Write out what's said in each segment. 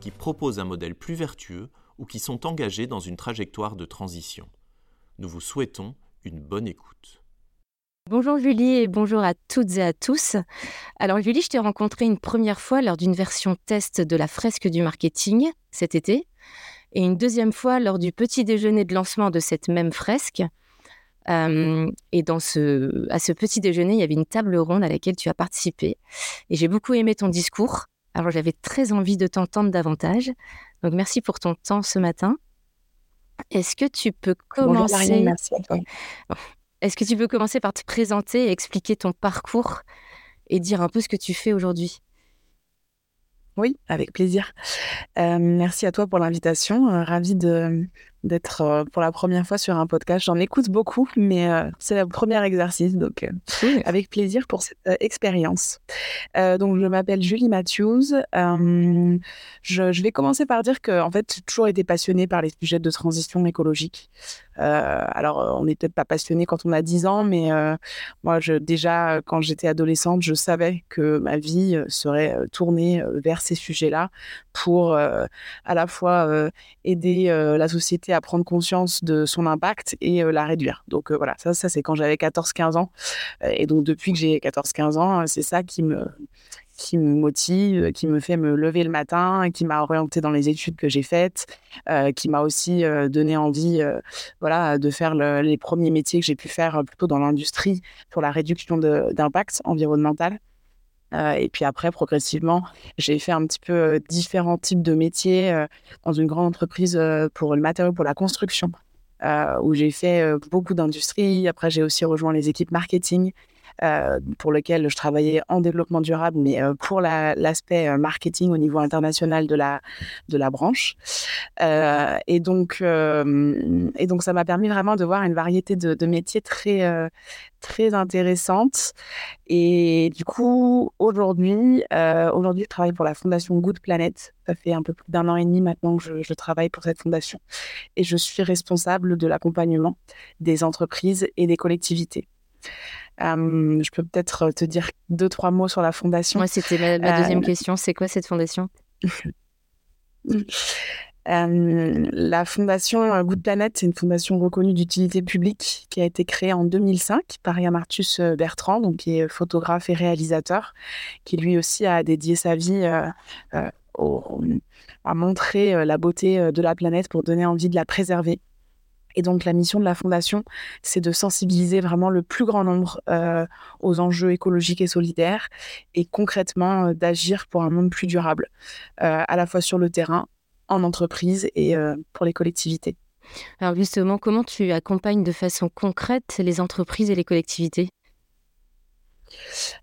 qui proposent un modèle plus vertueux ou qui sont engagés dans une trajectoire de transition. Nous vous souhaitons une bonne écoute. Bonjour Julie et bonjour à toutes et à tous. Alors Julie, je t'ai rencontrée une première fois lors d'une version test de la fresque du marketing cet été et une deuxième fois lors du petit déjeuner de lancement de cette même fresque. Euh, et dans ce, à ce petit déjeuner, il y avait une table ronde à laquelle tu as participé. Et j'ai beaucoup aimé ton discours. Alors j'avais très envie de t'entendre davantage. Donc merci pour ton temps ce matin. Est-ce que tu peux commencer merci Est-ce que tu peux commencer par te présenter et expliquer ton parcours et dire un peu ce que tu fais aujourd'hui? Oui, avec plaisir. Euh, merci à toi pour l'invitation. Euh, ravie de, d'être euh, pour la première fois sur un podcast. J'en écoute beaucoup, mais euh, c'est le premier exercice, donc euh, avec plaisir pour cette expérience. donc, je m'appelle Julie Matthews. Je, je, vais commencer par dire que, en fait, j'ai toujours été passionnée par les sujets de transition écologique. alors, on n'est peut-être pas passionné quand on a 10 ans, mais moi, je, déjà, quand j'étais adolescente, je savais que ma vie serait tournée vers ces sujets-là pour à la fois aider la société à prendre conscience de son impact et euh, la réduire. Donc euh, voilà, ça, ça c'est quand j'avais 14-15 ans. Euh, et donc depuis que j'ai 14-15 ans, c'est ça qui me, qui me motive, qui me fait me lever le matin, qui m'a orienté dans les études que j'ai faites, qui m'a aussi donné envie voilà, de faire les premiers métiers que j'ai pu faire plutôt dans l'industrie pour la réduction d'impact environnemental. Et puis après, progressivement, j'ai fait un petit peu différents types de métiers dans une grande entreprise pour le matériau pour la construction, où j'ai fait beaucoup d'industrie. Après, j'ai aussi rejoint les équipes marketing euh, pour lequel je travaillais en développement durable, mais euh, pour l'aspect euh, marketing au niveau international de la, de la branche. et, donc, et donc, ça m'a permis vraiment de voir une variété de, de métiers très, très intéressante. Et du coup, aujourd'hui, aujourd'hui, je travaille pour la fondation Good Planet. Ça fait un peu plus d'un an et demi maintenant que je, je, travaille pour cette fondation. Et je suis responsable de l'accompagnement des entreprises et des collectivités je peux peut-être te dire deux, trois mots sur la fondation. Moi, c'était ma, deuxième question. C'est quoi cette fondation? La fondation Good Planet, c'est une fondation reconnue d'utilité publique qui a été créée en 2005 par Yamartus Bertrand, donc qui est photographe et réalisateur, qui lui aussi a dédié sa vie à montrer la beauté de la planète pour donner envie de la préserver. Et donc la mission de la Fondation, c'est de sensibiliser vraiment le plus grand nombre euh, aux enjeux écologiques et solidaires et concrètement euh, d'agir pour un monde plus durable, euh, à la fois sur le terrain, en entreprise et pour les collectivités. Alors justement, comment tu accompagnes de façon concrète les entreprises et les collectivités?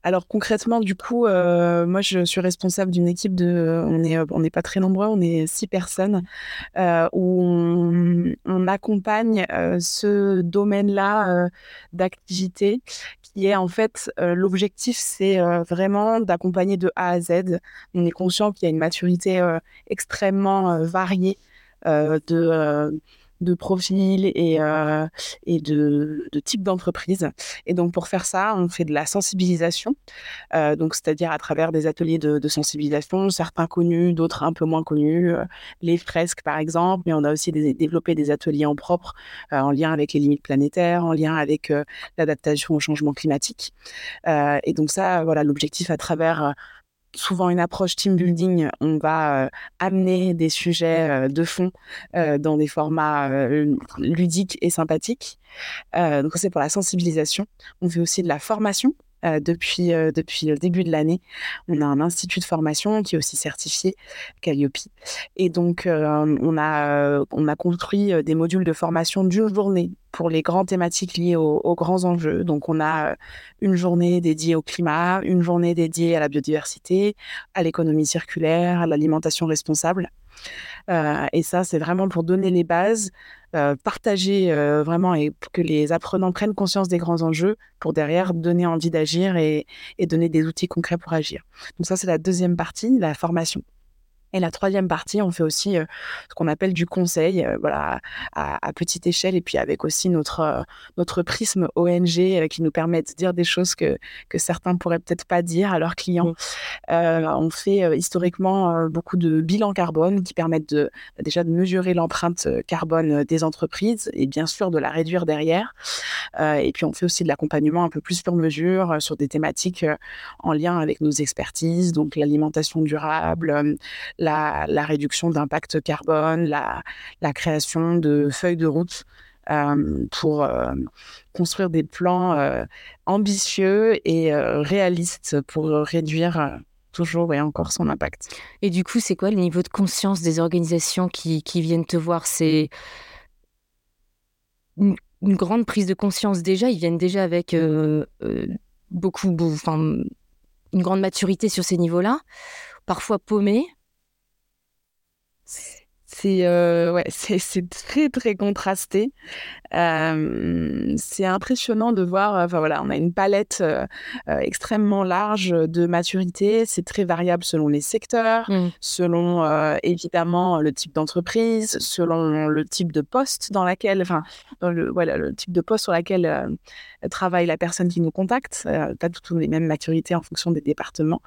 Alors concrètement, du coup, euh, moi je suis responsable d'une équipe de, on est, on n'est pas très nombreux, on est six personnes euh, où on, accompagne euh, ce domaine-là d'activité qui est en fait l'objectif, c'est vraiment d'accompagner de A à Z. On est conscient qu'il y a une maturité extrêmement variée de de profil et, euh, et de, de type d'entreprise. Et donc, pour faire ça, on fait de la sensibilisation, euh, donc c'est-à-dire à travers des ateliers de, sensibilisation, certains connus, d'autres un peu moins connus, euh, les fresques par exemple, mais on a aussi développé des ateliers en propre en lien avec les limites planétaires, en lien avec l'adaptation au changement climatique. et donc ça, voilà, l'objectif à travers souvent une approche team building, on va euh, amener des sujets euh, de fond euh, dans des formats ludiques et sympathiques. donc c'est pour la sensibilisation. On fait aussi de la formation. Depuis, depuis le début de l'année, on a un institut de formation qui est aussi certifié Calliope. Et donc, on, a, on a construit des modules de formation d'une journée pour les grandes thématiques liées aux, grands enjeux. Donc, on a euh, une journée dédiée au climat, une journée dédiée à la biodiversité, à l'économie circulaire, à l'alimentation responsable. Et ça, c'est vraiment pour donner les bases, partager vraiment et que les apprenants prennent conscience des grands enjeux pour derrière donner envie d'agir et, et donner des outils concrets pour agir. Donc ça, c'est la deuxième partie, la formation. Et la troisième partie, on fait aussi euh, ce qu'on appelle du conseil, euh, voilà, à, petite échelle, et puis avec aussi notre, euh, notre prisme ONG qui nous permet de dire des choses que, que certains pourraient peut-être pas dire à leurs clients. on fait historiquement beaucoup de bilans carbone qui permettent de, déjà de mesurer l'empreinte carbone des entreprises et bien sûr de la réduire derrière. et puis on fait aussi de l'accompagnement un peu plus sur mesure sur des thématiques en lien avec nos expertises, donc l'alimentation durable la, réduction d'impact carbone, la, création de feuilles de route euh, pour euh, construire des plans euh, ambitieux et réalistes pour réduire toujours et encore son impact. Et du coup, c'est quoi le niveau de conscience des organisations qui, viennent te voir? C'est une, grande prise de conscience déjà, ils viennent déjà avec beaucoup, enfin, une grande maturité sur ces niveaux-là, parfois paumés, c'est euh, ouais, c'est très très contrasté. Euh, c'est impressionnant de voir. Enfin voilà, on a une palette euh, extrêmement large de maturité. C'est très variable selon les secteurs, mmh. selon évidemment le type d'entreprise, selon le type de poste dans laquelle, enfin le voilà le type de poste sur laquelle travaille la personne qui nous contacte. Euh, pas toutes les mêmes maturités en fonction des départements,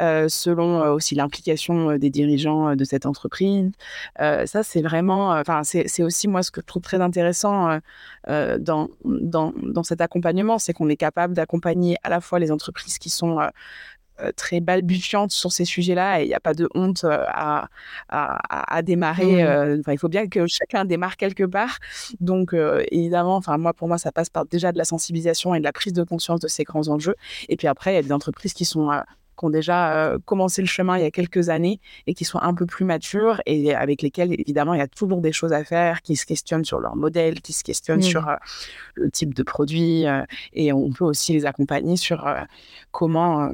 euh, selon euh, aussi l'implication des dirigeants de cette entreprise. ça, c'est vraiment, enfin, c'est aussi moi ce que je trouve très intéressant dans, dans, dans, cet accompagnement, c'est qu'on est capable d'accompagner à la fois les entreprises qui sont euh, très balbutiante sur ces sujets-là et il n'y a pas de honte euh, à, à, démarrer. Mmh. Euh, il faut bien que chacun démarre quelque part. Donc, évidemment, enfin, moi, pour moi, ça passe par déjà de la sensibilisation et de la prise de conscience de ces grands enjeux. Et puis après, il y a des entreprises qui sont qui ont déjà commencé le chemin il y a quelques années et qui sont un peu plus matures et avec lesquelles, évidemment, il y a toujours des choses à faire, qui se questionnent sur leur modèle, qui se questionnent mmh. sur le type de produit. et on peut aussi les accompagner sur comment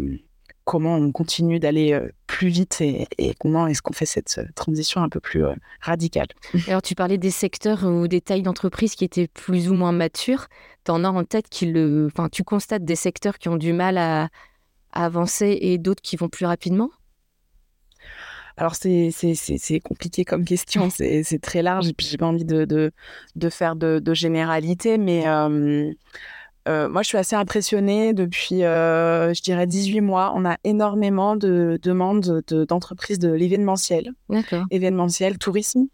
comment on continue d'aller euh, plus vite et, comment est-ce qu'on fait cette euh, transition un peu plus euh, radicale. Alors tu parlais des secteurs ou des tailles d'entreprise qui étaient plus ou moins matures. Tu en as en tête qui le... Enfin, tu constates des secteurs qui ont du mal à, avancer et d'autres qui vont plus rapidement? Alors c'est compliqué comme question, c'est très large et puis j'ai pas envie de, de, faire de, de généralité, mais euh, moi, je suis assez impressionnée depuis, euh, je dirais, 18 mois. On a énormément de demandes d'entreprises de, l'événementiel, événementiel, tourisme.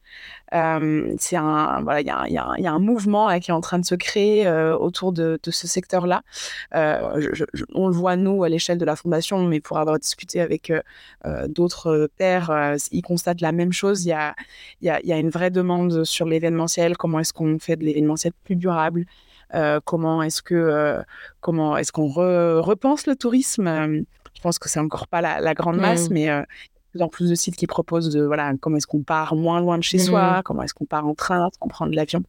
Euh, c'est un, voilà, il y, y, a un mouvement qui est en train de se créer autour de, ce secteur-là. on le voit nous à l'échelle de la fondation, mais pour avoir discuté avec d'autres pairs, ils constatent la même chose. Il y a, y, une vraie demande sur l'événementiel. Comment est-ce qu'on fait de l'événementiel plus durable? euh, comment est-ce que euh, comment est-ce qu'on repense le tourisme? Je pense que c'est encore pas la, grande masse, mais euh, de plus en plus de sites qui proposent de voilà comment est-ce qu'on part moins loin de chez soi, mmh. comment est-ce qu'on part en train, qu'on prend de l'avion?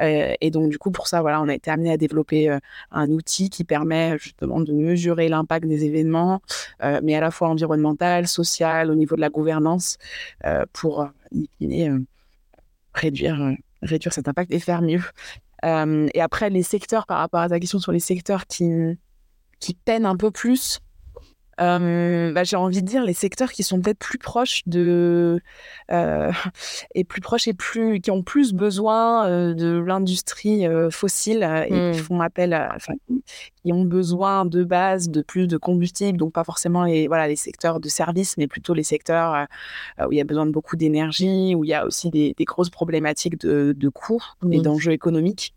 et donc du coup pour ça voilà on a été amené à développer un outil qui permet justement de mesurer l'impact des événements, mais à la fois environnemental, social, au niveau de la gouvernance, pour réduire réduire cet impact et faire mieux et après, les secteurs, par rapport à ta question sur les secteurs qui, qui peinent un peu plus, bah, j'ai envie de dire les secteurs qui sont peut-être plus proches de euh, et plus proches et plus qui ont plus besoin euh, de l'industrie euh, fossile et qui mmh. font appel à, enfin, qui ont besoin de base de plus de combustible donc pas forcément les voilà les secteurs de services mais plutôt les secteurs où il y a besoin de beaucoup d'énergie où il y a aussi des, des grosses problématiques de, de coûts et d'enjeux économiques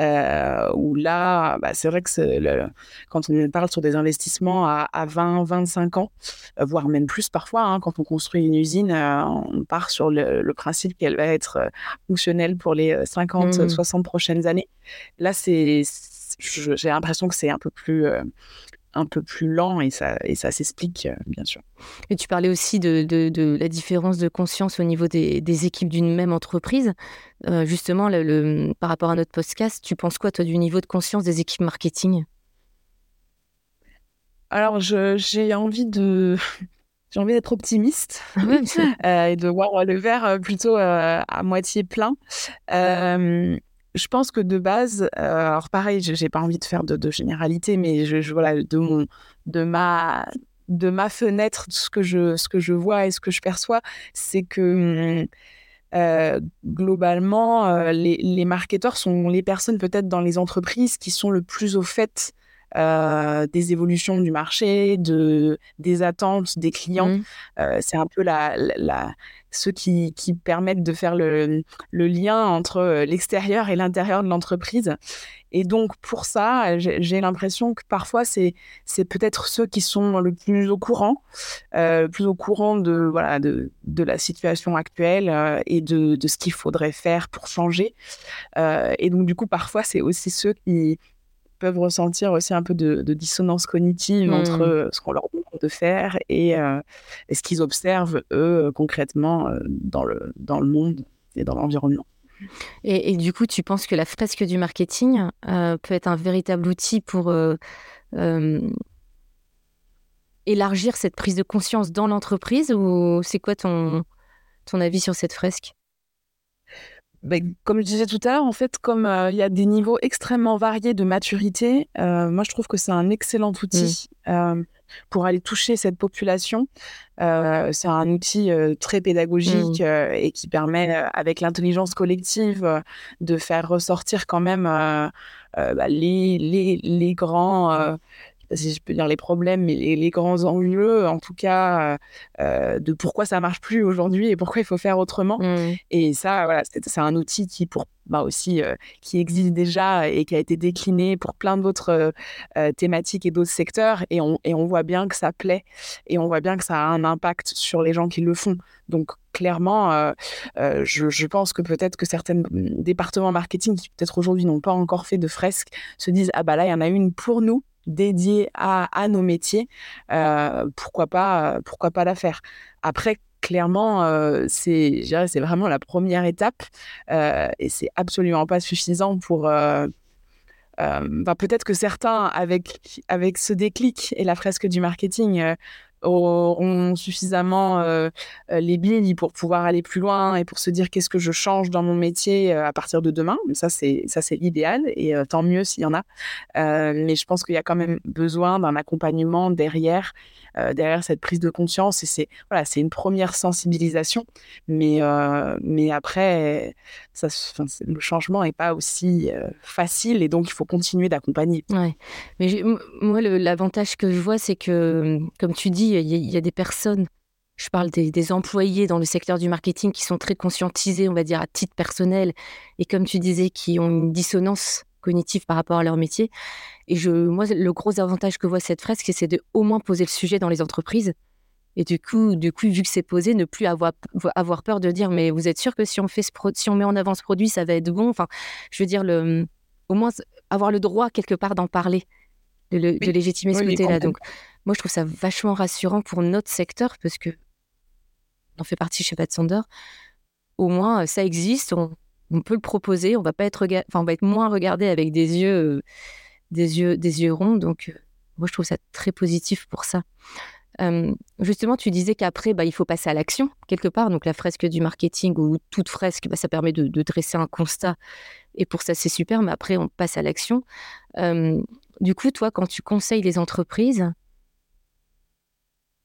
euh, où là, bah, c'est vrai que le, quand on parle sur des investissements à, 20, 25 ans, euh, voire même plus parfois, hein, quand on construit une usine, euh, on part sur le, principe qu'elle va être fonctionnelle pour les 50, 60 mmh. prochaines années. Là, c'est, j'ai l'impression que c'est un peu plus un peu plus lent et ça, et ça s'explique, euh, bien sûr. Et tu parlais aussi de, de, la différence de conscience au niveau des, des équipes d'une même entreprise. Euh, justement, le, par rapport à notre podcast, tu penses quoi, toi, du niveau de conscience des équipes marketing? Alors, j'ai envie de j'ai envie d'être optimiste ah et de voir le verre plutôt à moitié plein. Je pense que de base, alors pareil, j'ai pas envie de faire de, généralité, mais je, voilà, de mon, de ma, de ma fenêtre, ce que je, ce que je vois et ce que je perçois, c'est que globalement, les, les marketeurs sont les personnes peut-être dans les entreprises qui sont le plus au fait euh, des évolutions du marché, de, des attentes des clients. Mmh. Euh, c'est un peu la, la, ceux qui, qui, permettent de faire le, le lien entre euh, l'extérieur et l'intérieur de l'entreprise. Et donc, pour ça, j'ai l'impression que parfois, c'est peut-être ceux qui sont le plus au courant, euh, plus au courant de, voilà, de, de la situation actuelle et de, de ce qu'il faudrait faire pour changer. et donc, du coup, parfois, c'est aussi ceux qui, peuvent ressentir aussi un peu de, dissonance cognitive entre mmh. euh, ce qu'on leur demande de faire et, euh, ce qu'ils observent, eux, concrètement, euh, dans, le, dans le monde et dans l'environnement. Et, du coup, tu penses que la fresque du marketing peut être un véritable outil pour élargir cette prise de conscience dans l'entreprise ou c'est quoi ton, ton avis sur cette fresque? Ben, comme je disais tout à l'heure, en fait, comme euh, il y a des niveaux extrêmement variés de maturité, euh, moi je trouve que c'est un excellent outil mmh. euh, pour aller toucher cette population. c'est un outil très pédagogique mmh. et qui permet, avec l'intelligence collective, de faire ressortir quand même bah, les, les, les, grands si je peux dire les problèmes, mais les, grands enjeux, en tout cas, euh, de pourquoi ça marche plus aujourd'hui et pourquoi il faut faire autrement. Mmh. Et ça, voilà, c'est un outil qui, pour bah aussi, euh, qui existe déjà et qui a été décliné pour plein d'autres euh, thématiques et d'autres secteurs. Et on, et on voit bien que ça plaît et on voit bien que ça a un impact sur les gens qui le font. Donc, clairement, je, je, pense que peut-être que certains départements marketing qui peut-être aujourd'hui n'ont pas encore fait de fresques se disent Ah bah là, il y en a une pour nous dédié à, à nos métiers, euh, pourquoi, pas, pourquoi pas la faire Après, clairement, euh, c'est vraiment la première étape euh, et c'est absolument pas suffisant pour. Euh, peut-être que certains, avec, avec ce déclic et la fresque du marketing, auront suffisamment euh, euh, les billes pour pouvoir aller plus loin et pour se dire qu'est-ce que je change dans mon métier euh, à partir de demain. Ça, c'est ça, c'est l'idéal et tant mieux s'il y en a. mais je pense qu'il y a quand même besoin d'un accompagnement derrière derrière cette prise de conscience. Et c'est voilà, c'est une première sensibilisation, mais euh, mais après, ça, le changement n'est pas aussi euh, facile et donc il faut continuer d'accompagner. Ouais. Mais moi, l'avantage que je vois, c'est que, comme tu dis, il y, a des personnes je parle des, des, employés dans le secteur du marketing qui sont très conscientisés, on va dire, à titre personnel, et comme tu disais, qui ont une dissonance cognitive par rapport à leur métier. Et je, moi, le gros avantage que voit cette fresque, c'est de au moins poser le sujet dans les entreprises. Et du coup, du coup vu que c'est posé, ne plus avoir, avoir peur de dire mais vous êtes sûr que si on, fait ce si on met en avant ce produit, ça va être bon? Enfin, je veux dire, le, au moins avoir le droit quelque part d'en parler, de, de légitimer ce côté-là. Donc, moi, je trouve ça vachement rassurant pour notre secteur parce que on en fait partie chez Pat Sander. Au moins, ça existe, on, on peut le proposer, on va pas être, enfin, on va être moins regardé avec des yeux, euh, des yeux, des yeux ronds. Donc, euh, moi, je trouve ça très positif pour ça. justement, tu disais qu'après, bah, il faut passer à l'action quelque part. Donc, la fresque du marketing ou toute fresque, bah, ça permet de, dresser un constat. Et pour ça, c'est super. Mais après, on passe à l'action. du coup, toi, quand tu conseilles les entreprises,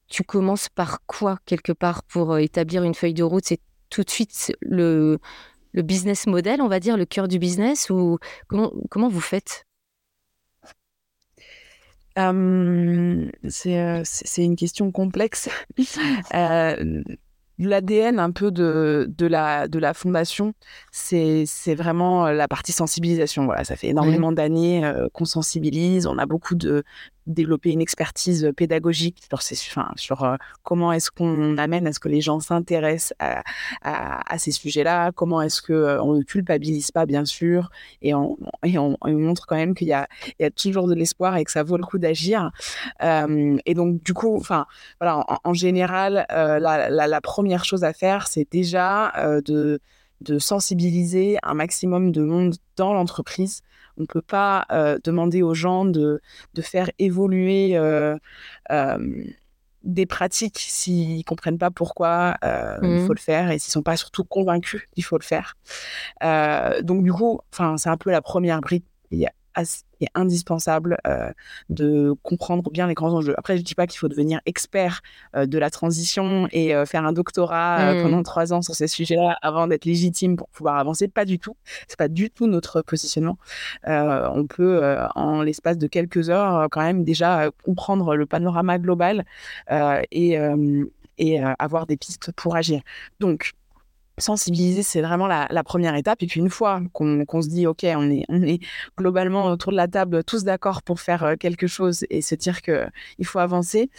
tu commences par quoi quelque part pour euh, établir une feuille de route? C'est tout de suite le, le business model, on va dire, le cœur du business ou comment, comment vous faites? Euh, c'est une question complexe. euh, L'ADN un peu de, de, la, de la fondation, c'est vraiment la partie sensibilisation. Voilà, ça fait énormément d'années qu'on sensibilise. On a beaucoup de, développer une expertise pédagogique sur, ces, enfin, sur euh, comment est-ce qu'on amène à ce que les gens s'intéressent à, à, ces sujets-là, comment est-ce qu'on euh, on ne culpabilise pas, bien sûr, et on, et on, montre quand même qu'il y a, il y a toujours de l'espoir et que ça vaut le coup d'agir. Euh, et donc, du coup, enfin, voilà, en, général, la, la, la, première chose à faire, c'est déjà de de sensibiliser un maximum de monde dans l'entreprise on ne peut pas euh, demander aux gens de, de faire évoluer euh, euh, des pratiques s'ils comprennent pas pourquoi il Mmh. faut le faire et s'ils sont pas surtout convaincus qu'il faut le faire. donc du coup, enfin c'est un peu la première brique. Il y a assez- est indispensable euh, de comprendre bien les grands enjeux. Après, je dis pas qu'il faut devenir expert euh, de la transition et euh, faire un doctorat euh, Mm. pendant trois ans sur ces sujets-là avant d'être légitime pour pouvoir avancer. Pas du tout. C'est pas du tout notre positionnement. Euh, on peut, euh, en l'espace de quelques heures, quand même déjà euh, comprendre le panorama global euh, et, euh, et euh, avoir des pistes pour agir. Donc, sensibiliser, c'est vraiment la, première étape. Et puis une fois qu'on se dit, OK, on est, globalement autour de la table tous d'accord pour faire euh, quelque chose et se dire qu'il faut avancer,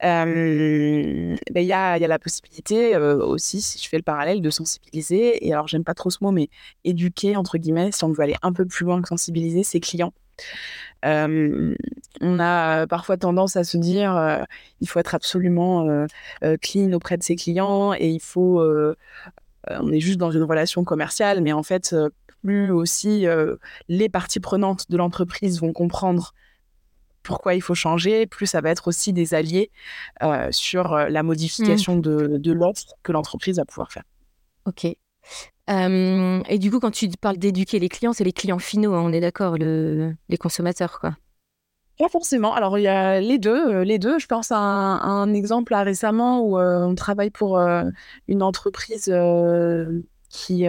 ben, il y, a, la possibilité euh, aussi, si je fais le parallèle, de sensibiliser. Et alors, j'aime pas trop ce mot, mais éduquer, entre guillemets, si on veut aller un peu plus loin que sensibiliser, ses clients. On a parfois tendance à se dire euh, il faut être absolument clean auprès de ses clients et il faut on est juste dans une relation commerciale, mais en fait, euh, plus aussi euh, les parties prenantes de l'entreprise vont comprendre pourquoi il faut changer, plus ça va être aussi des alliés euh, sur euh, la modification de, de l'offre que l'entreprise va pouvoir faire. Ok. Euh, et du coup, quand tu parles d'éduquer les clients, c'est les clients finaux, hein, on est d'accord, le, les consommateurs, quoi. Pas forcément. Alors, il y a les deux. euh, les deux. Je pense à un, à un exemple là, récemment où euh, on travaille pour euh, une entreprise euh, qui,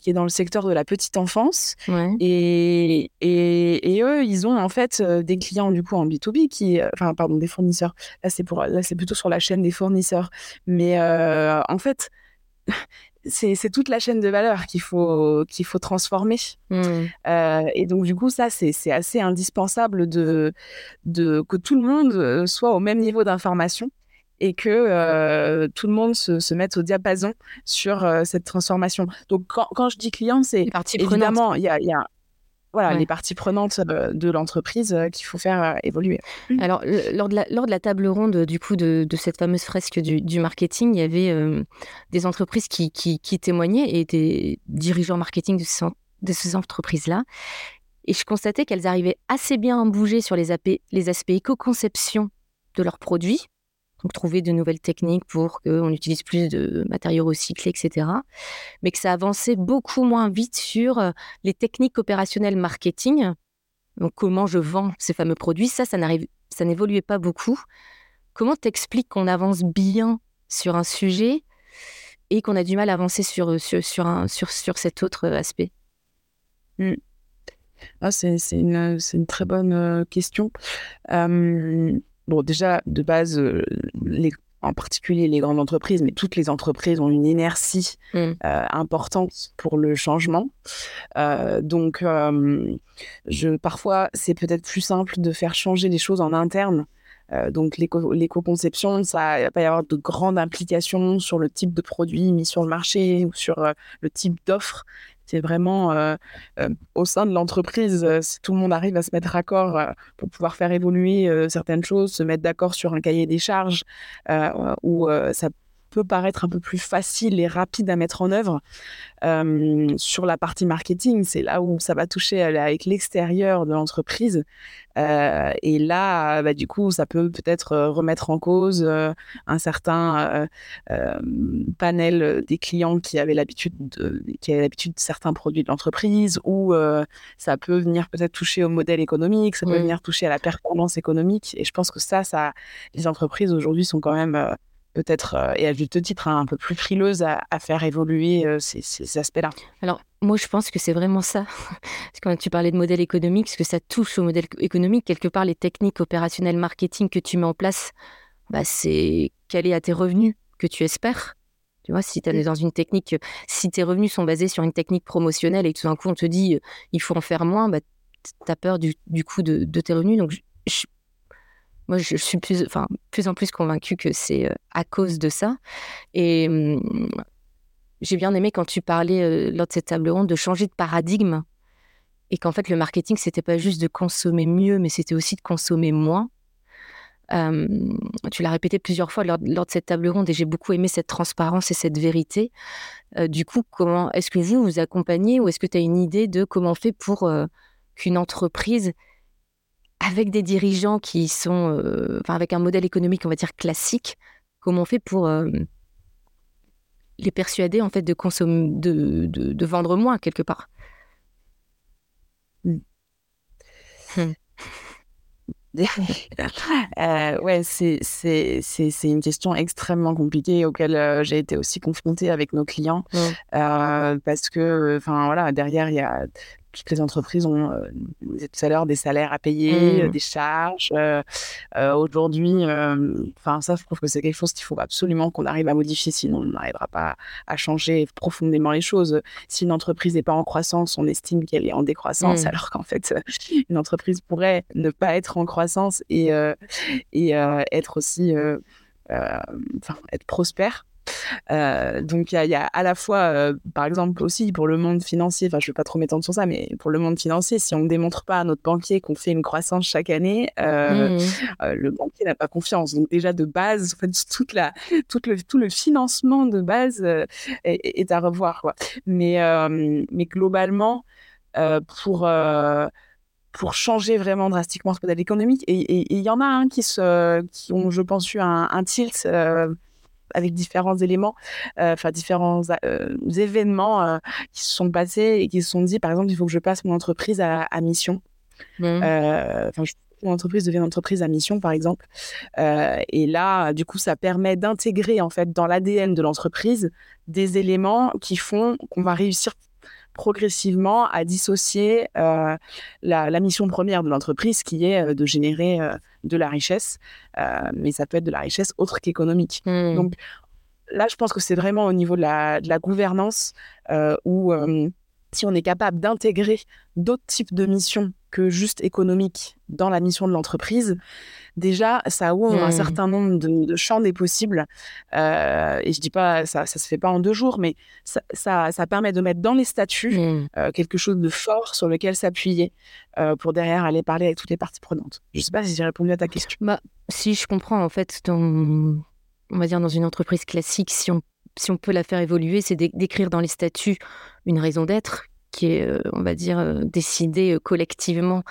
qui est dans le secteur de la petite enfance. Ouais. Et, et, et eux, ils ont en fait des clients du coup en B2B qui, enfin, pardon, des fournisseurs. Là, c'est pour, là, c'est plutôt sur la chaîne des fournisseurs. Mais en fait, c'est, toute la chaîne de valeur qu'il faut, qu'il faut transformer. Mm. Euh, et donc, du coup, ça, c'est, c'est assez indispensable de, de, que tout le monde euh, soit au même niveau d'information et que euh, tout le monde se, se mette au diapason sur euh, cette transformation. Donc, quand, quand je dis client, c'est évidemment, il y a, y a voilà, Ouais. les parties prenantes euh, de l'entreprise euh, qu'il faut faire euh, évoluer. Alors, le- lors de, la, lors de la table ronde, du coup, de, de cette fameuse fresque du, du marketing, il y avait euh, des entreprises qui, qui, qui témoignaient et étaient dirigeants marketing de ces, en- de ces entreprises-là. Et je constatais qu'elles arrivaient assez bien à bouger sur les, AP les aspects éco-conception de leurs produits. Donc, trouver de nouvelles techniques pour qu'on utilise plus de matériaux recyclés, etc. Mais que ça avançait beaucoup moins vite sur euh, les techniques opérationnelles marketing. Donc, comment je vends ces fameux produits? Ça, ça n'arrive ça n'évoluait pas beaucoup. Comment t'expliques qu'on avance bien sur un sujet et qu'on a du mal à avancer sur, sur cet autre aspect? Ah, c'est, une, très bonne euh, question. Euh, bon, déjà, de base, euh, les, en particulier les grandes entreprises, mais toutes les entreprises ont une inertie Mm. euh, importante pour le changement. Euh, donc, je, parfois, c'est peut-être plus simple de faire changer les choses en interne. Donc, l'éco- l'éco-conception, ça va pas y avoir de grandes implications sur le type de produit mis sur le marché ou sur le type d'offre. C'est vraiment euh, euh, au sein de l'entreprise, euh, si tout le monde arrive à se mettre d'accord pour pouvoir faire évoluer certaines choses, se mettre d'accord sur un cahier des charges, où ça peut paraître un peu plus facile et rapide à mettre en œuvre. Euh, sur la partie marketing, c'est là où ça va toucher à- avec l'extérieur de l'entreprise. Euh, et là, bah, du coup, ça peut peut-être euh, remettre en cause euh, un certain euh, euh, panel des clients qui avaient l'habitude de, qui avaient l'habitude de certains produits de l'entreprise, ou euh, ça peut venir peut-être toucher au modèle économique, ça peut venir toucher à la performance économique. Et je pense que ça, ça, les entreprises aujourd'hui sont quand même euh, peut-être, euh, et à juste titre, hein, un peu plus frileuses à, à faire évoluer euh, ces, ces aspects-là. Alors, moi, je pense que c'est vraiment ça. Parce que quand tu parlais de modèle économique, parce que ça touche au modèle économique, quelque part, les techniques opérationnelles marketing que tu mets en place, bah, c'est caler à tes revenus que tu espères. Tu vois, si tu es dans une technique, si tes revenus sont basés sur une technique promotionnelle et que tout d'un coup on te dit euh, il faut en faire moins, bah, tu as peur du, du coup de, de tes revenus. Donc, je- je- moi, je suis plus, enfin, plus en plus convaincue que c'est euh, à cause de ça. Et hum, j'ai bien aimé quand tu parlais euh, lors de cette table ronde de changer de paradigme et qu'en fait le marketing c'était pas juste de consommer mieux mais c'était aussi de consommer moins. Tu l'as répété plusieurs fois lors, de cette table ronde et j'ai beaucoup aimé cette transparence et cette vérité. Euh, du coup, comment est-ce que vous vous accompagnez ou est-ce que tu as une idée de comment on fait pour qu'une entreprise avec des dirigeants qui sont, enfin, avec un modèle économique, on va dire classique, comment on fait pour les persuader en fait de consommer, de, de, vendre moins quelque part? Hmm. Hmm. euh, ouais, c'est, c'est, c'est, c'est une question extrêmement compliquée auquel euh, j'ai été aussi confrontée avec nos clients. Euh, parce que, enfin voilà, derrière, il y a toutes les entreprises ont, euh, tout à l'heure, des salaires à payer, euh, mmh. des charges. Euh, aujourd'hui, enfin ça, je trouve que c'est quelque chose qu'il faut absolument qu'on arrive à modifier, sinon on n'arrivera pas à changer profondément les choses. Si une entreprise n'est pas en croissance, on estime qu'elle est en décroissance, mmh. alors qu'en fait, une entreprise pourrait ne pas être en croissance et, et être aussi, enfin, être prospère. Euh, donc il y, a à la fois, euh, par exemple aussi pour le monde financier, enfin je ne vais pas trop m'étendre sur ça, mais pour le monde financier, si on ne démontre pas à notre banquier qu'on fait une croissance chaque année, euh, mmh. le banquier n'a pas confiance. Donc déjà de base, en fait, toute la, toute le, tout le financement de base est, à revoir. Quoi. Mais, mais globalement, pour pour changer vraiment drastiquement ce modèle économique. Et il y en a un qui, se, qui ont, je pense, eu un, un tilt avec différents éléments, euh, enfin différents euh, événements euh, qui se sont passés et qui se sont dit, par exemple, il faut que je passe mon entreprise à, mission. Enfin, mon entreprise devient une entreprise à mission, par exemple. et là, du coup, ça permet d'intégrer en fait dans l'ADN de l'entreprise des éléments qui font qu'on va réussir progressivement à dissocier la, la, mission première de l'entreprise, qui est de générer de la richesse, euh, mais ça peut être de la richesse autre qu'économique. Hmm. Donc là, je pense que c'est vraiment au niveau de la, gouvernance euh, où euh, si on est capable d'intégrer d'autres types de missions que juste économiques dans la mission de l'entreprise, déjà, ça ouvre un mmh. certain nombre de, champs des possibles. Euh, et je dis pas, ça, ça se fait pas en deux jours, mais ça, ça, permet de mettre dans les statuts mmh. euh, quelque chose de fort sur lequel s'appuyer euh, pour derrière aller parler avec toutes les parties prenantes. Je sais pas si j'ai répondu à ta question. Bah, si je comprends, en fait, dans, on va dire dans une entreprise classique, si on, si on peut la faire évoluer, c'est d'écrire dans les statuts une raison d'être qui est, euh, on va dire, euh, décidé euh, collectivement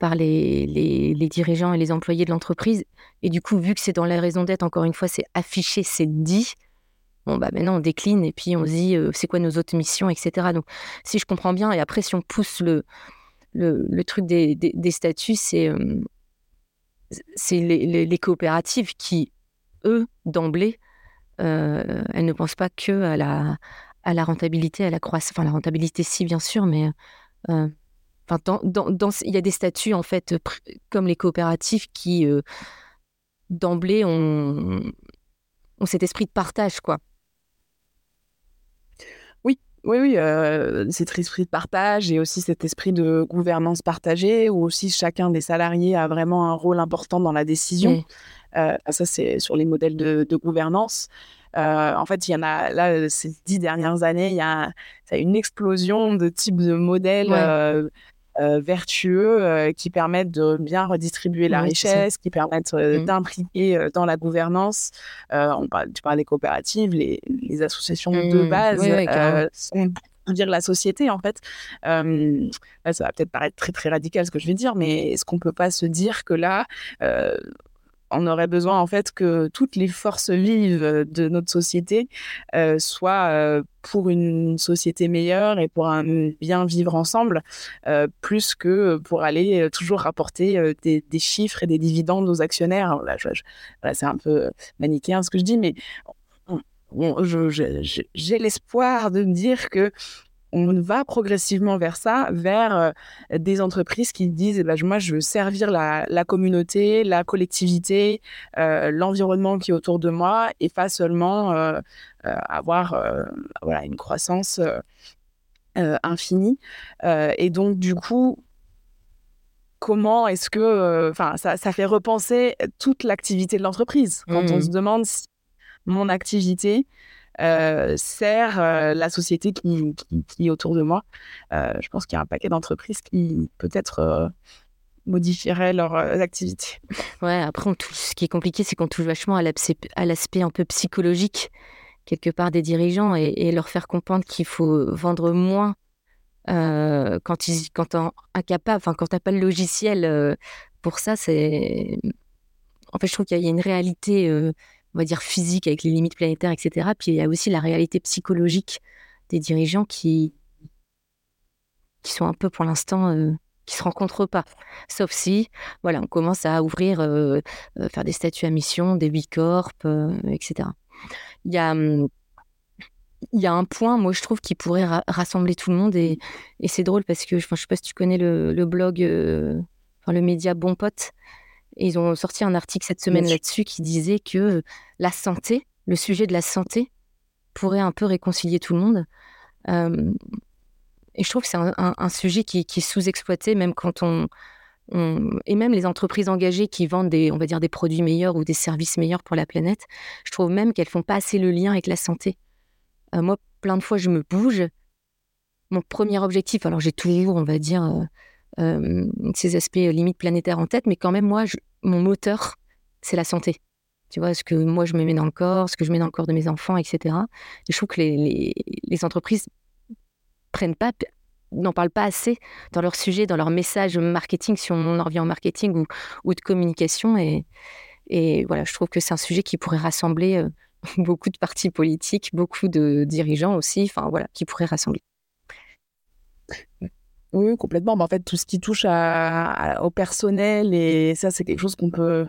par les, les, dirigeants et les employés de l'entreprise. Et du coup, vu que c'est dans la raison d'être, encore une fois, c'est affiché, c'est dit. Bon, bah maintenant, on décline et puis on se dit, c'est quoi nos autres missions, etc. Donc, si je comprends bien, et après, si on pousse le, le, truc des, des, statuts, c'est c'est les, les, coopératives qui, eux, d'emblée, elles ne pensent pas que à la, à la rentabilité, à la croissance. Enfin, la rentabilité, si, bien sûr, mais euh, enfin, dans, il y a des statuts, en fait, comme les coopératives qui, euh, d'emblée, ont, ont cet esprit de partage, quoi. Oui, oui, oui, euh, cet esprit de partage et aussi cet esprit de gouvernance partagée où aussi chacun des salariés a vraiment un rôle important dans la décision. ça, c'est sur les modèles de, de gouvernance. Euh, en fait, il y en a, là, ces dix dernières années, il y a, une explosion de types de modèles. Euh, euh, vertueux qui permettent de bien redistribuer la richesse, qui permettent mmh. d'impliquer dans la gouvernance. on parle, tu parles des coopératives, les, associations de mmh. base sont dire la société en fait. ça va peut-être paraître très très radical ce que je vais dire, mais est-ce qu'on peut pas se dire que là, on aurait besoin en fait que toutes les forces vives de notre société euh, soient euh, pour une société meilleure et pour un bien vivre ensemble, euh, plus que pour aller toujours rapporter des, chiffres et des dividendes aux actionnaires. Là, c'est un peu manichéen ce que je dis, mais j'ai l'espoir de me dire que on va progressivement vers ça, vers euh, des entreprises qui disent eh ben, moi, je veux servir la, communauté, la collectivité, euh, l'environnement qui est autour de moi et pas seulement euh, avoir voilà, une croissance infinie. et donc, du coup, comment est-ce que. Enfin, ça, ça, fait repenser toute l'activité de l'entreprise. Quand on mmh. se demande si mon activité, euh, sert euh, la société qui, est autour de moi. Euh, je pense qu'il y a un paquet d'entreprises qui peut-être modifieraient leurs activités. Ouais, après, ce qui est compliqué, c'est qu'on touche vachement à l'aspect un peu psychologique, quelque part, des dirigeants et, leur faire comprendre qu'il faut vendre moins quand ils, quand incapable, enfin quand t'as pas le logiciel pour ça, c'est, en fait, je trouve qu'il y a une réalité, on va dire physique avec les limites planétaires, etc. Puis il y a aussi la réalité psychologique des dirigeants qui, qui sont un peu pour l'instant qui se rencontrent pas. Sauf si, voilà, on commence à ouvrir, faire des statuts à mission, des bicorp, etc. Il y a, mmh, il y a un point, moi je trouve, qui pourrait rassembler tout le monde et, c'est drôle parce que je ne sais pas si tu connais le, blog, le média Bon Pote. Et ils ont sorti un article cette semaine là-dessus qui disait que la santé, le sujet de la santé, pourrait un peu réconcilier tout le monde. et je trouve que c'est un, sujet qui, est sous-exploité, même quand on, Et même les entreprises engagées qui vendent des, on va dire, des produits meilleurs ou des services meilleurs pour la planète, je trouve même qu'elles font pas assez le lien avec la santé. moi, plein de fois, je me bouge. Mon premier objectif, alors j'ai toujours, on va dire, ces aspects limites planétaires en tête, mais quand même, moi, mon moteur, c'est la santé. Tu vois, ce que moi je me mets dans le corps, ce que je mets dans le corps de mes enfants, etc. Et je trouve que les, entreprises n'en parlent pas assez dans leur sujet, dans leur message marketing, si on en revient en marketing ou, de communication. Et, et voilà, je trouve que c'est un sujet qui pourrait rassembler euh, beaucoup de partis politiques, beaucoup de dirigeants aussi, enfin voilà, qui pourrait rassembler. Oui, complètement. Mais en fait, tout ce qui touche à, au personnel, et ça, c'est quelque chose qu'on peut,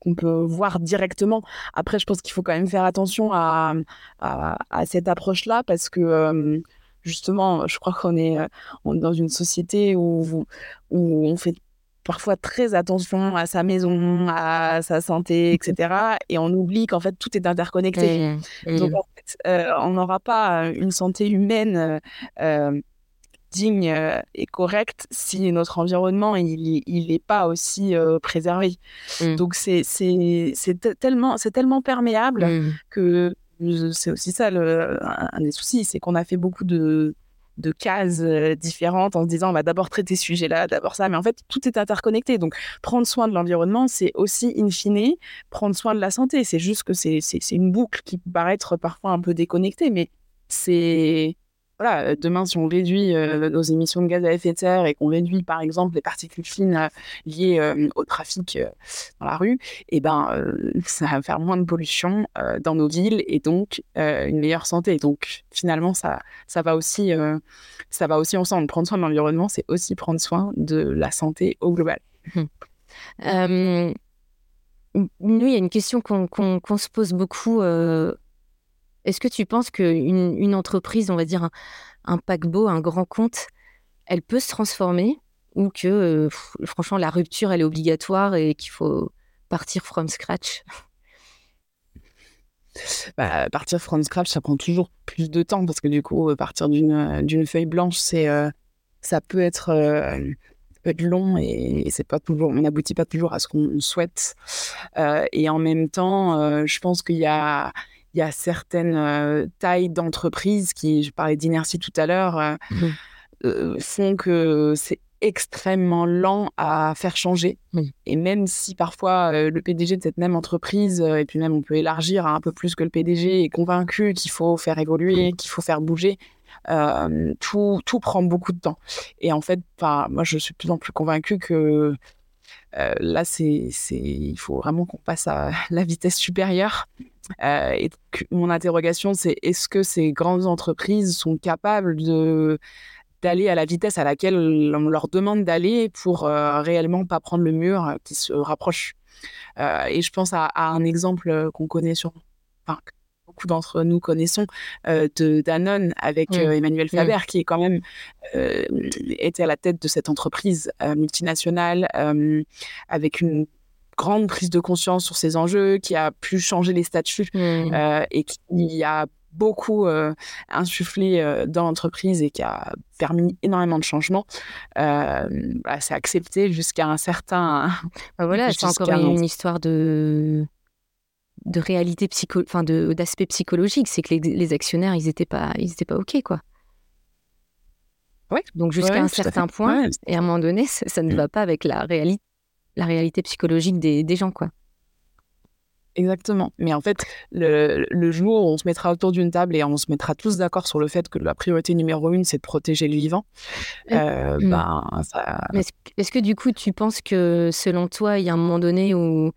qu'on peut voir directement. Après, je pense qu'il faut quand même faire attention à, à, cette approche-là parce que, justement, je crois qu'on est, on est dans une société où, où on fait parfois très attention à sa maison, à sa santé, etc. Et on oublie qu'en fait, tout est interconnecté. Mmh, Donc, mmh. en fait, on n'aura pas une santé humaine digne et correct si notre environnement il n'est pas aussi préservé. Mmh. Donc c'est tellement, tellement perméable mmh. que c'est aussi ça le, un des soucis, c'est qu'on a fait beaucoup de, de cases différentes en se disant on va d'abord traiter ce sujet-là, d'abord ça, mais en fait tout est interconnecté. Donc prendre soin de l'environnement, c'est aussi in fine prendre soin de la santé. C'est juste que c'est une boucle qui peut paraître parfois un peu déconnectée, mais c'est voilà, demain, si on réduit nos émissions de gaz à effet de serre et qu'on réduit, par exemple, les particules fines liées au trafic dans la rue, et eh ben, ça va faire moins de pollution dans nos villes et donc une meilleure santé. Donc, finalement, ça, ça, va aussi, ça va aussi ensemble. Prendre soin de l'environnement, c'est aussi prendre soin de la santé au global. Mmh. nous, il y a une question qu'on se pose beaucoup est-ce que tu penses qu'une une entreprise, on va dire un, paquebot, un grand compte, elle peut se transformer ou que franchement la rupture elle est obligatoire et qu'il faut partir from scratch? Bah, partir from scratch, ça prend toujours plus de temps parce que du coup, partir d'une feuille blanche, c'est ça peut être, long et, c'est pas toujours, on n'aboutit pas toujours à ce qu'on souhaite. et en même temps, je pense qu'il y a il y a certaines tailles d'entreprises qui, je parlais d'inertie tout à l'heure, mmh. font que c'est extrêmement lent à faire changer. Et même si parfois le PDG de cette même entreprise, et puis même on peut élargir un peu plus que le PDG, est convaincu qu'il faut faire évoluer, qu'il faut faire bouger, tout, tout prend beaucoup de temps. Et en fait, moi je suis de plus en plus convaincue que là, c'est, il faut vraiment qu'on passe à la vitesse supérieure. Et mon interrogation, c'est est-ce que ces grandes entreprises sont capables de d'aller à la vitesse à laquelle on leur demande d'aller pour réellement pas prendre le mur qui se rapproche? et je pense à, un exemple qu'on connaît sur, beaucoup d'entre nous connaissons, de Danone avec mmh. Emmanuel mmh. Faber, qui est quand même était à la tête de cette entreprise multinationale avec une grande prise de conscience sur ces enjeux, qui a pu changer les statuts mmh. et qui a beaucoup insufflé dans l'entreprise et qui a permis énormément de changements. Bah, c'est accepté jusqu'à un certain. Bah voilà, c'est encore une histoire de de réalité psycho, enfin de d'aspect psychologique, c'est que les, actionnaires ils étaient pas ils étaient pas ok quoi. Ouais. Donc jusqu'à un certain point et à un moment donné ça, ne mmh. va pas avec la réalité la réalité psychologique des, des gens quoi. Exactement. Mais en fait, le, jour où on se mettra autour d'une table et on se mettra tous d'accord sur le fait que la priorité numéro une, c'est de protéger le vivant, euh, hmm. ben, ça... Est-ce que du coup, tu penses que selon toi, il y a un moment donné où,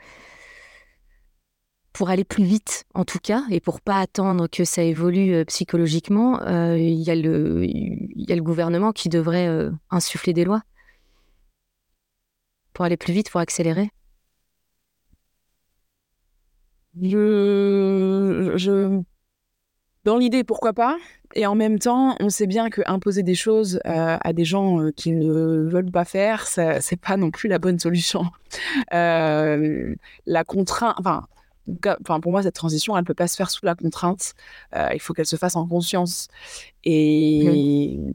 pour aller plus vite, en tout cas, et pour pas attendre que ça évolue euh, psychologiquement, euh, il le, y a le gouvernement qui devrait insuffler des lois? Pour aller plus vite, pour accélérer? Je, je, dans l'idée, pourquoi pas Et en même temps, on sait bien que imposer des choses euh, à des gens euh, qui ne veulent pas faire, c'est pas non plus la bonne solution. Euh, la contrainte, enfin, enfin, pour moi, cette transition, elle peut pas se faire sous la contrainte. il faut qu'elle se fasse en conscience et mmh.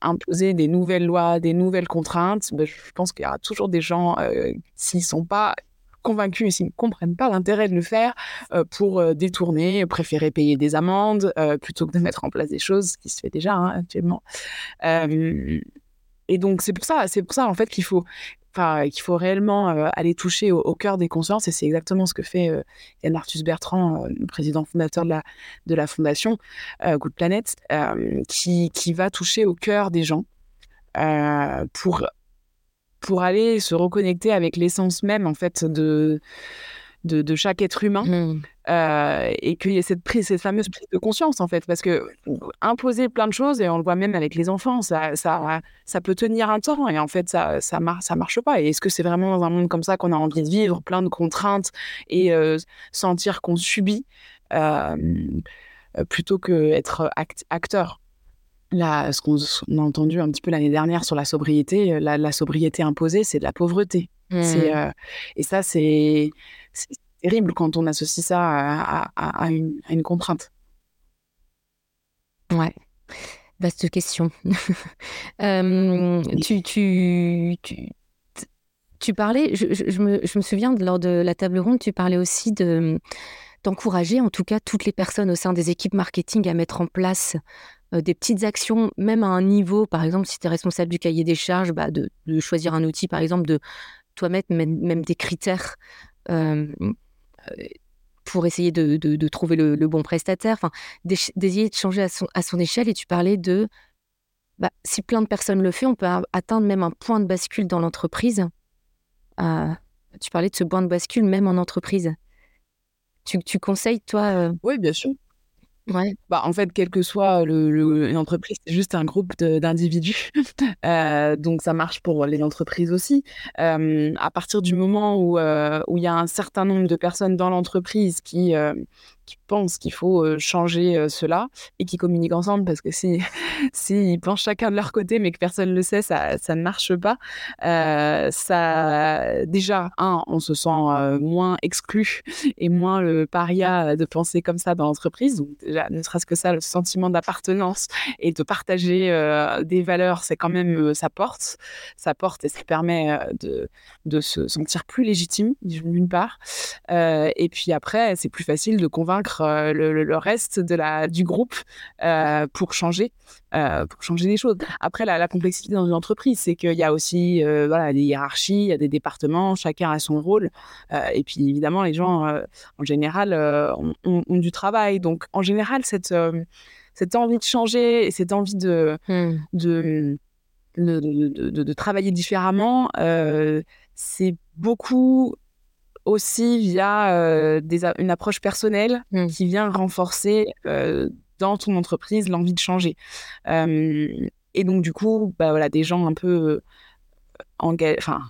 Imposer des nouvelles lois, des nouvelles contraintes. Ben, je pense qu'il y aura toujours des gens s'ils sont pas convaincus s'ils ne comprennent pas l'intérêt de le faire euh, pour euh, détourner, préférer payer des amendes euh, plutôt que de mettre en place des choses, qui se fait déjà hein, actuellement. et donc c'est pour ça, pour ça en fait qu'il faut, qu'il faut réellement aller toucher au, cœur des consciences et c'est exactement ce que fait Yann Arthus Bertrand, le président fondateur de la de la fondation Good Planet, qui qui va toucher au cœur des gens pour pour aller se reconnecter avec l'essence même en fait de de, de chaque être humain mmh. euh, et qu'il y ait cette prise, cette fameuse prise de conscience en fait, parce que imposer plein de choses et on le voit même avec les enfants, ça, ça, ça peut tenir un temps et en fait ça, ça, mar ça marche pas. Et est-ce que c'est vraiment dans un monde comme ça qu'on a envie de vivre, plein de contraintes et euh, sentir qu'on subit euh, plutôt que être acteur? Là, ce qu'on a entendu un petit peu l'année dernière sur la sobriété, la, sobriété imposée, c'est de la pauvreté. Mmh. Euh, et ça, c'est terrible quand on associe ça à, une, contrainte. Ouais, vaste question. euh, tu, tu, tu, parlais, je, me, je, me, souviens lors de la table ronde, tu parlais aussi de d'encourager en tout cas toutes les personnes au sein des équipes marketing à mettre en place euh, des petites actions, même à un niveau, par exemple, si tu es responsable du cahier des charges, bah, de, choisir un outil, par exemple, de toi mettre même, des critères pour essayer de, trouver le, bon prestataire, enfin, d'essayer de changer à son, échelle. Et tu parlais de, bah, si plein de personnes le font, on peut atteindre même un point de bascule dans l'entreprise. Euh, tu parlais de ce point de bascule même en entreprise. Tu, tu conseilles, toi Oui, bien sûr. Bah, en fait, quel que soit le, c'est juste un groupe d'individus. euh, donc, ça marche pour les entreprises aussi. Euh, à partir du moment où euh, où il y a un certain nombre de personnes dans l'entreprise qui qui pensent qu'il faut changer cela et qui communiquent ensemble parce que si s'ils pensent chacun de leur côté mais que personne ne le sait, ça ça ne marche pas. ça déjà un, on se sent moins exclu et moins le paria de penser comme ça dans l'entreprise. Donc déjà ne serait-ce que ça, le sentiment d'appartenance et de partager des valeurs, c'est quand même ça porte, ça porte et ça permet de de se sentir plus légitime d'une part. et puis après, c'est plus facile de convaincre euh, le, reste de la, du groupe euh, pour changer, euh, pour changer les choses. Après, la, complexité dans une entreprise, c'est qu'il y a aussi voilà, des hiérarchies, il y a des départements, chacun a son rôle. et puis évidemment, les gens, en général, ont, du travail. Donc, en général, cette, cette envie de changer et cette envie de, hmm. de, de, de, travailler différemment, c'est beaucoup aussi via euh, des, une approche personnelle mmh. qui vient renforcer euh, dans ton entreprise l'envie de changer. et donc, du coup, bah, voilà, des gens un peu engagés, enfin,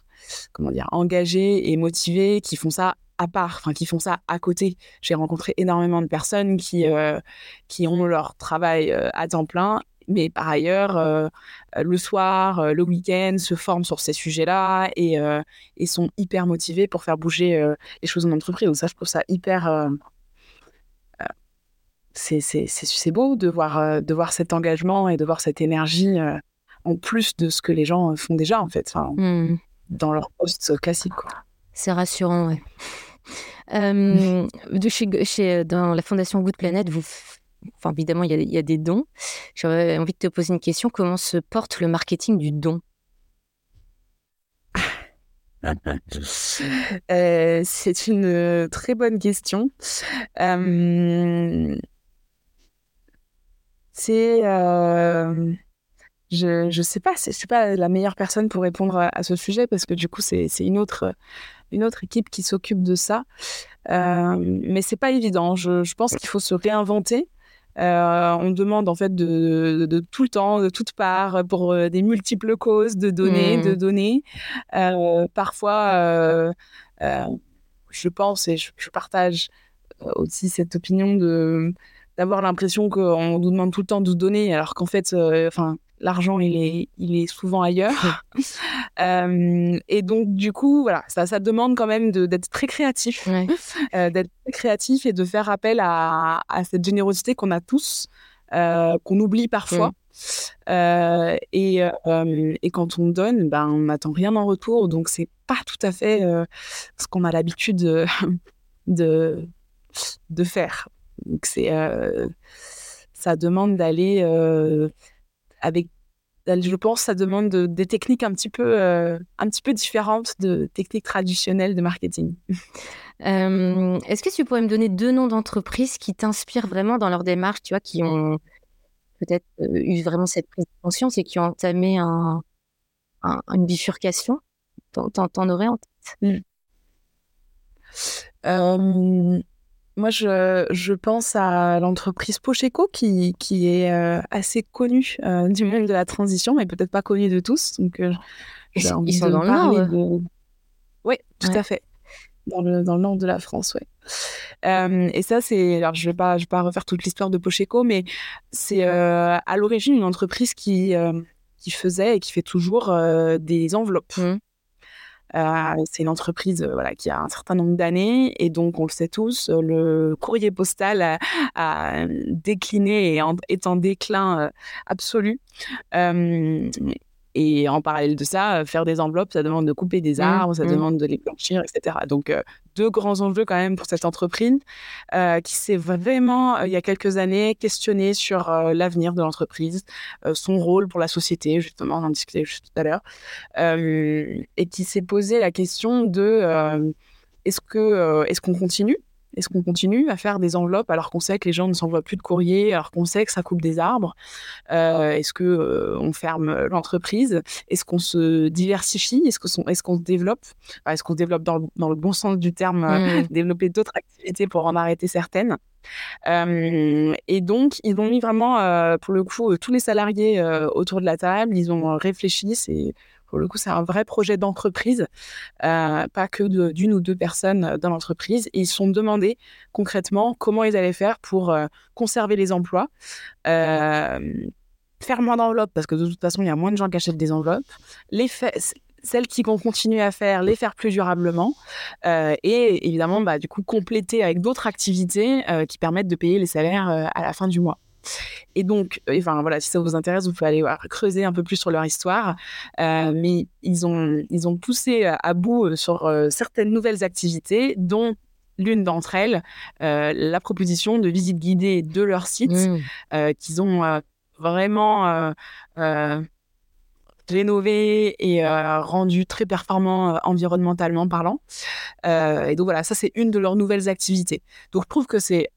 comment dire, engagés et motivés qui font ça à part, enfin qui font ça à côté. J'ai rencontré énormément de personnes qui, euh, qui ont leur travail à temps plein mais par ailleurs, euh, euh, le soir, euh, le week-end, se forment sur ces sujets-là et, et, sont hyper motivés pour faire bouger les choses en entreprise. Donc ça, je trouve ça hyper... c'est beau de voir, de voir cet engagement et de voir cette énergie en plus de ce que les gens font déjà, en fait, mmh. dans leur poste classique. C'est rassurant, ouais. de chez, chez, dans la Fondation Good Planet, vous Enfin, évidemment, il y, a, des dons. J'aurais envie de te poser une question. Comment se porte le marketing du don? C'est une très bonne question. c'est je ne sais pas, je suis pas la meilleure personne pour répondre à, ce sujet parce que du coup c'est une autre une autre équipe qui s'occupe de ça. Euh, mais c'est pas évident. Je, je pense qu'il faut se réinventer. Euh, on demande en fait de, de, tout le temps, de toutes parts, pour euh, des multiples causes de données, de mmh. données. Euh, parfois, je pense et je, je, partage aussi cette opinion de d'avoir l'impression qu'on nous demande tout le temps de donner, alors qu'en fait, enfin, l'argent, il est, il est souvent ailleurs. Euh, et donc, du coup, voilà, ça, ça demande quand même d'être très créatif, euh, d'être créatif et de faire appel à, à cette générosité qu'on a tous, euh, qu'on oublie parfois. Et, et, quand on donne, ben, on n'attend rien en retour, donc c'est pas tout à fait ce qu'on a l'habitude de, de, de, faire. Donc c'est ça demande d'aller avec je pense ça demande des techniques un petit peu euh, un petit peu différentes de techniques traditionnelles de marketing. Euh, est-ce que tu pourrais me donner deux noms d'entreprises qui t'inspirent vraiment dans leur démarche, tu vois, qui ont peut-être euh, eu vraiment cette prise de conscience et qui ont entamé un, une bifurcation? T'en aurais en tête? Mmh. Moi, je, je pense à l'entreprise Pocheco qui, qui est euh, assez connue euh, du monde de la transition, mais peut-être pas connue de tous. Donc, euh, ils, sont dans le nord Oui, tout à fait. Dans le, dans le nord de la France, oui. et ça, c'est. Alors, je ne vais, pas, je vais pas refaire toute l'histoire de Pocheco, mais c'est à l'origine une entreprise qui, qui faisait et qui fait toujours des enveloppes. Mmh. Euh, c'est une entreprise euh, qui a un certain nombre d'années et donc on le sait tous, euh, le courrier postal a, décliné et est en déclin absolu. Et en parallèle de ça, faire des enveloppes, ça demande de couper des mmh, arbres, ça mmh. demande de les blanchir, etc. Donc, deux grands enjeux quand même pour cette entreprise qui s'est vraiment, il y a quelques années, questionnée sur l'avenir de l'entreprise, son rôle pour la société, justement, on en discutait juste tout à l'heure, et qui s'est posé la question de est-ce qu'on continue est-ce qu'on continue à faire des enveloppes alors qu'on sait que les gens ne s'envoient plus de courrier, alors qu'on sait que ça coupe des arbres? Euh, Est-ce qu'on euh, ferme l'entreprise? Est-ce qu'on se diversifie? Est-ce qu'on est qu'on se développe? Est-ce qu'on se développe dans, le bon sens du terme, euh, mmh. développer d'autres activités pour en arrêter certaines? Et donc, ils ont mis vraiment, pour le coup, tous les salariés autour de la table. Ils ont réfléchi. C'est pour le coup, c'est un vrai projet d'entreprise, euh, pas que d'une ou deux personnes euh, dans l'entreprise. Ils se sont demandé concrètement comment ils allaient faire pour euh, conserver les emplois, faire moins d'enveloppes, parce que de toute façon, il y a moins de gens qui achètent des enveloppes, les celles qui vont continuer à faire, les faire plus durablement, et évidemment, bah, du coup, compléter avec d'autres activités qui permettent de payer les salaires à la fin du mois. Et donc, euh, enfin voilà, si ça vous intéresse, vous pouvez aller creuser un peu plus sur leur histoire. Euh, mais ils ont, ils ont poussé à bout euh, sur certaines nouvelles activités, dont l'une d'entre elles, la proposition de visite guidée de leur site, mmh. qu'ils ont vraiment rénové et rendu très performant environnementalement parlant. et donc voilà, ça c'est une de leurs nouvelles activités. Donc je trouve que c'est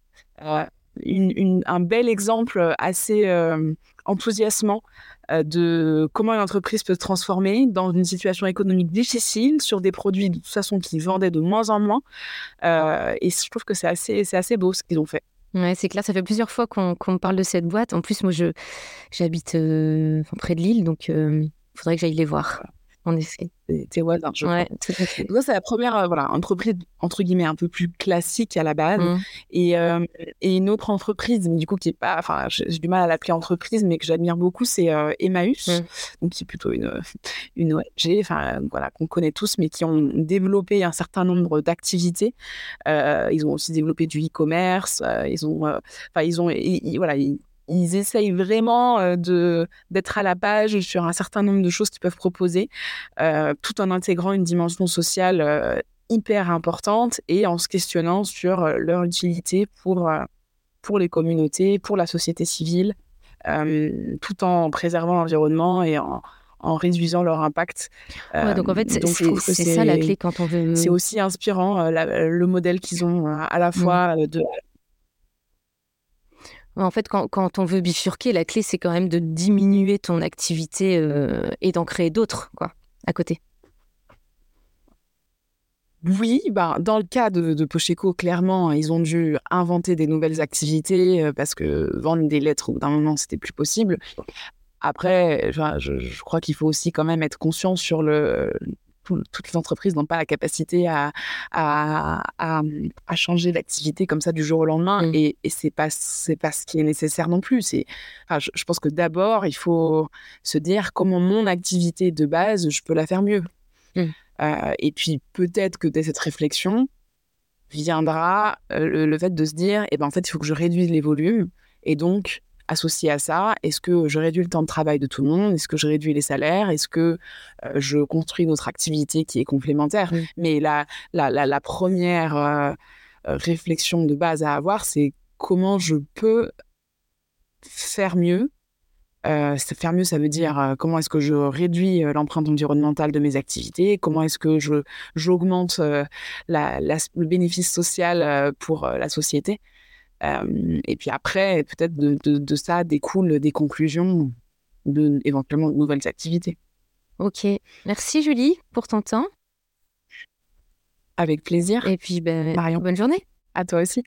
un bel exemple euh, assez euh, enthousiasmant euh, de comment une entreprise peut se transformer dans une situation économique difficile sur des produits de toute façon qui vendaient de moins en moins. et je trouve que c'est assez, c'est assez beau ce qu'ils ont fait. Ouais, c'est clair, ça fait plusieurs fois qu'on, parle de cette boîte. En plus, moi, je, j'habite près de Lille, donc il faudrait que j'aille les voir en effet. T'es voisins, je ouais, crois. c'est la première euh, voilà, entreprise, entre guillemets, un peu plus classique à la base. Mmh. Et, euh, et, une autre entreprise, du coup, qui est pas, enfin, j'ai du mal à l'appeler entreprise, mais que j'admire beaucoup, c'est euh, Emmaüs, mmh. donc qui est plutôt une, une ONG, enfin, voilà, qu'on connaît tous, mais qui ont développé un certain nombre d'activités. ils ont aussi développé du e-commerce, ils ont, enfin, ils ont, voilà, ils essayent vraiment de d'être à la page sur un certain nombre de choses qu'ils peuvent proposer, tout en intégrant une dimension sociale hyper importante et en se questionnant sur leur utilité pour, pour les communautés, pour la société civile, tout en préservant l'environnement et en, en réduisant leur impact. donc en fait, c'est ça la clé quand on veut. C'est aussi inspirant le modèle qu'ils ont à la mmh. fois de en fait, quand, on veut bifurquer, la clé, c'est quand même de diminuer ton activité et d'en créer d'autres, quoi, à côté. Oui, bah, dans le cas de, de Pocheco, clairement, ils ont dû inventer des nouvelles activités euh, parce que vendre des lettres, au bout d'un moment, c'était plus possible. Après, je, crois qu'il faut aussi quand même être conscient sur le. Toutes les entreprises n'ont pas la capacité à, à, à, changer d'activité comme ça du jour au lendemain. Mmh. Et, et c'est pas, c'est pas ce qui est nécessaire non plus. C'est, je, je pense que d'abord, il faut se dire comment mon activité de base, je peux la faire mieux. Mmh. Euh, et puis peut-être que dès cette réflexion viendra euh, le, fait de se dire, eh ben, en fait, il faut que je réduise les volumes. Et donc, associé à ça, est-ce que je réduis le temps de travail de tout le monde? Est-ce que je réduis les salaires? Est-ce que euh, je construis une autre activité qui est complémentaire? Mais la, la, la, première réflexion de base à avoir, c'est comment je peux faire mieux? Euh, faire mieux, ça veut dire euh, comment est-ce que je réduis euh, l'empreinte environnementale de mes activités, comment est-ce que je j'augmente le bénéfice social pour la société? Et puis après, peut-être de, de, ça découlent des conclusions de éventuellement de nouvelles activités. Ok, merci Julie pour ton temps. Avec plaisir. Et puis ben, bonne journée. À toi aussi.